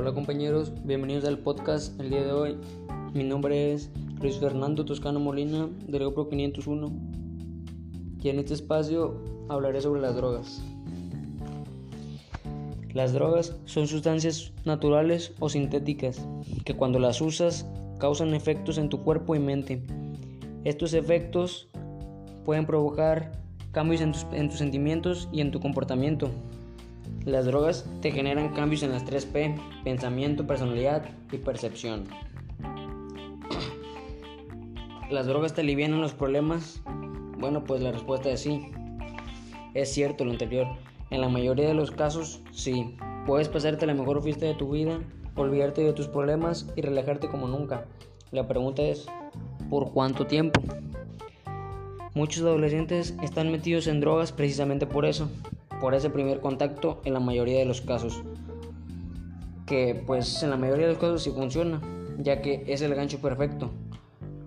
Hola compañeros, bienvenidos al podcast el día de hoy. Mi nombre es Luis Fernando Toscano Molina del grupo 501 y en este espacio hablaré sobre las drogas. Las drogas son sustancias naturales o sintéticas que cuando las usas causan efectos en tu cuerpo y mente. Estos efectos pueden provocar cambios en tus, en tus sentimientos y en tu comportamiento. Las drogas te generan cambios en las 3P, pensamiento, personalidad y percepción. ¿Las drogas te alivian los problemas? Bueno, pues la respuesta es sí. Es cierto lo anterior. En la mayoría de los casos, sí. Puedes pasarte la mejor fiesta de tu vida, olvidarte de tus problemas y relajarte como nunca. La pregunta es, ¿por cuánto tiempo? Muchos adolescentes están metidos en drogas precisamente por eso, por ese primer contacto en la mayoría de los casos. Que pues en la mayoría de los casos sí funciona, ya que es el gancho perfecto.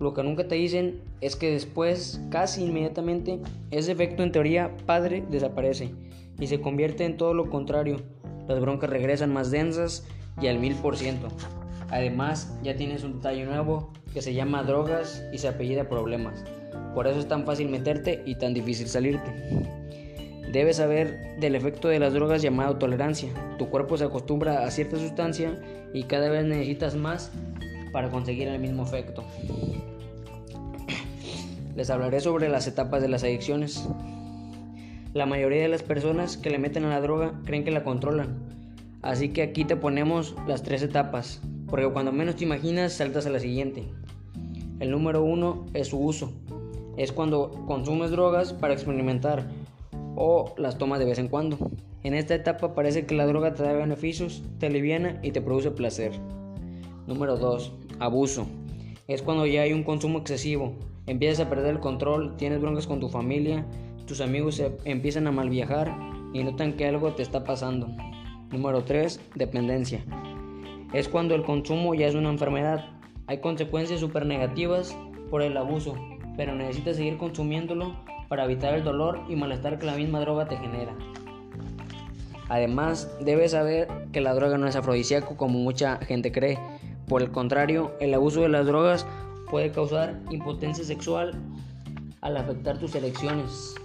Lo que nunca te dicen es que después, casi inmediatamente, ese efecto en teoría padre desaparece y se convierte en todo lo contrario. Las broncas regresan más densas y al mil por ciento. Además, ya tienes un detalle nuevo que se llama drogas y se apellida problemas. Por eso es tan fácil meterte y tan difícil salirte. Debes saber del efecto de las drogas llamado tolerancia. Tu cuerpo se acostumbra a cierta sustancia y cada vez necesitas más para conseguir el mismo efecto. Les hablaré sobre las etapas de las adicciones. La mayoría de las personas que le meten a la droga creen que la controlan. Así que aquí te ponemos las tres etapas, porque cuando menos te imaginas saltas a la siguiente. El número uno es su uso. Es cuando consumes drogas para experimentar o las tomas de vez en cuando. En esta etapa parece que la droga te da beneficios, te aliviana y te produce placer. Número 2. Abuso. Es cuando ya hay un consumo excesivo. Empiezas a perder el control, tienes broncas con tu familia, tus amigos se empiezan a mal viajar y notan que algo te está pasando. Número 3. Dependencia. Es cuando el consumo ya es una enfermedad. Hay consecuencias súper negativas por el abuso, pero necesitas seguir consumiéndolo para evitar el dolor y malestar que la misma droga te genera. Además, debes saber que la droga no es afrodisíaco como mucha gente cree. Por el contrario, el abuso de las drogas puede causar impotencia sexual al afectar tus elecciones.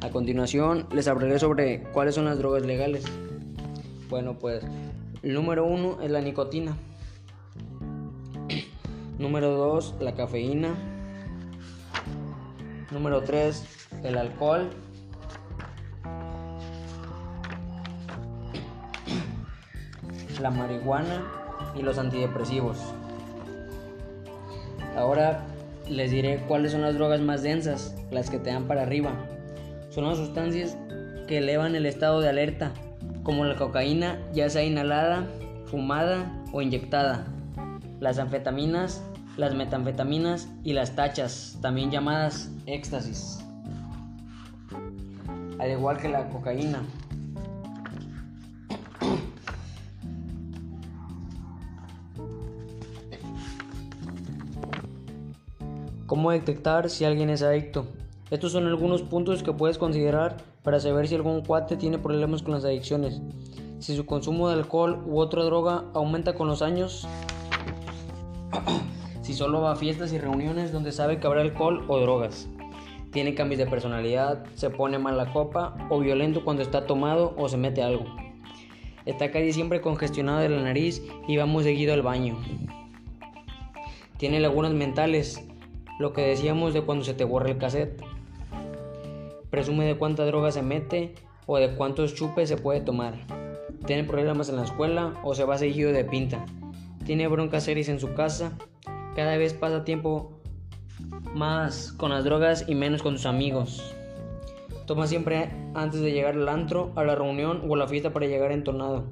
A continuación, les hablaré sobre cuáles son las drogas legales. Bueno, pues número uno es la nicotina. número dos, la cafeína. Número 3, el alcohol. La marihuana y los antidepresivos. Ahora les diré cuáles son las drogas más densas, las que te dan para arriba. Son las sustancias que elevan el estado de alerta, como la cocaína, ya sea inhalada, fumada o inyectada. Las anfetaminas las metanfetaminas y las tachas, también llamadas éxtasis, al igual que la cocaína. ¿Cómo detectar si alguien es adicto? Estos son algunos puntos que puedes considerar para saber si algún cuate tiene problemas con las adicciones. Si su consumo de alcohol u otra droga aumenta con los años, si solo va a fiestas y reuniones donde sabe que habrá alcohol o drogas. Tiene cambios de personalidad, se pone mal la copa o violento cuando está tomado o se mete algo. Está casi siempre congestionado de la nariz y va muy seguido al baño. Tiene lagunas mentales, lo que decíamos de cuando se te borra el cassette. Presume de cuánta droga se mete o de cuántos chupes se puede tomar. Tiene problemas en la escuela o se va seguido de pinta. Tiene broncas serias en su casa cada vez pasa tiempo más con las drogas y menos con sus amigos. Toma siempre antes de llegar al antro, a la reunión o a la fiesta para llegar entonado.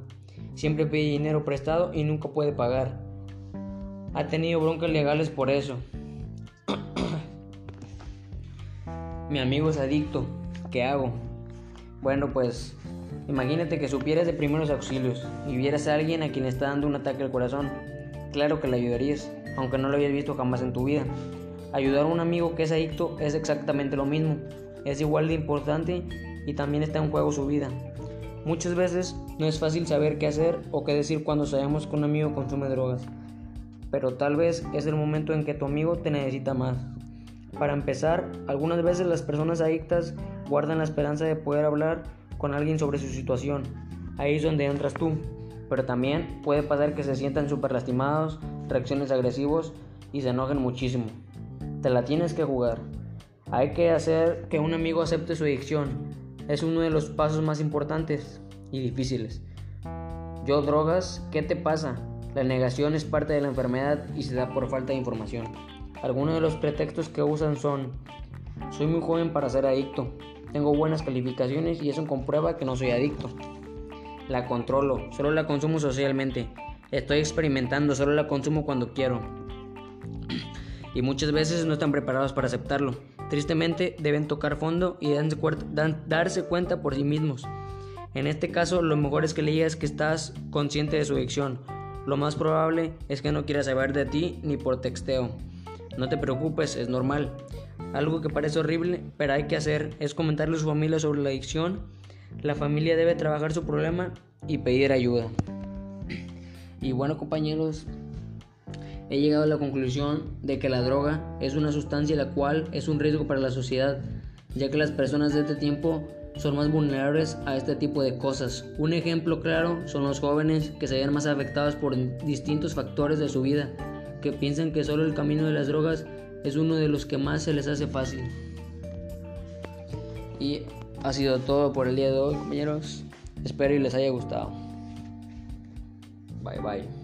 Siempre pide dinero prestado y nunca puede pagar. Ha tenido broncas legales por eso. Mi amigo es adicto. ¿Qué hago? Bueno, pues imagínate que supieras de primeros auxilios y vieras a alguien a quien está dando un ataque al corazón. Claro que le ayudarías aunque no lo habías visto jamás en tu vida. Ayudar a un amigo que es adicto es exactamente lo mismo, es igual de importante y también está en juego su vida. Muchas veces no es fácil saber qué hacer o qué decir cuando sabemos que un amigo consume drogas, pero tal vez es el momento en que tu amigo te necesita más. Para empezar, algunas veces las personas adictas guardan la esperanza de poder hablar con alguien sobre su situación. Ahí es donde entras tú. Pero también puede pasar que se sientan súper lastimados, reacciones agresivos y se enojen muchísimo. Te la tienes que jugar. Hay que hacer que un amigo acepte su adicción. Es uno de los pasos más importantes y difíciles. Yo drogas, ¿qué te pasa? La negación es parte de la enfermedad y se da por falta de información. Algunos de los pretextos que usan son, soy muy joven para ser adicto, tengo buenas calificaciones y eso comprueba que no soy adicto. La controlo, solo la consumo socialmente. Estoy experimentando, solo la consumo cuando quiero. Y muchas veces no están preparados para aceptarlo. Tristemente deben tocar fondo y darse cuenta por sí mismos. En este caso, lo mejor es que le digas que estás consciente de su adicción. Lo más probable es que no quiera saber de ti ni por texteo. No te preocupes, es normal. Algo que parece horrible, pero hay que hacer, es comentarle a su familia sobre la adicción. La familia debe trabajar su problema y pedir ayuda. Y bueno compañeros, he llegado a la conclusión de que la droga es una sustancia la cual es un riesgo para la sociedad, ya que las personas de este tiempo son más vulnerables a este tipo de cosas. Un ejemplo claro son los jóvenes que se ven más afectados por distintos factores de su vida, que piensan que solo el camino de las drogas es uno de los que más se les hace fácil. Y ha sido todo por el día de hoy, compañeros. Espero y les haya gustado. Bye bye.